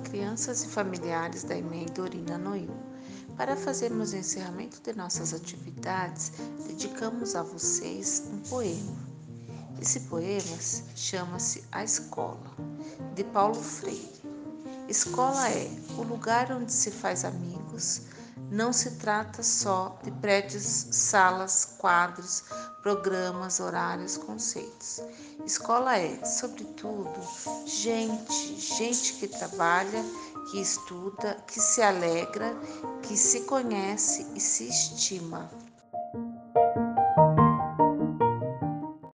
crianças e familiares da EMEI Dorina Noil. Para fazermos o encerramento de nossas atividades, dedicamos a vocês um poema. Esse poema chama-se A Escola, de Paulo Freire. Escola é o lugar onde se faz amigos, não se trata só de prédios, salas, quadros, programas, horários, conceitos. Escola é, sobretudo, gente, gente que trabalha, que estuda, que se alegra, que se conhece e se estima.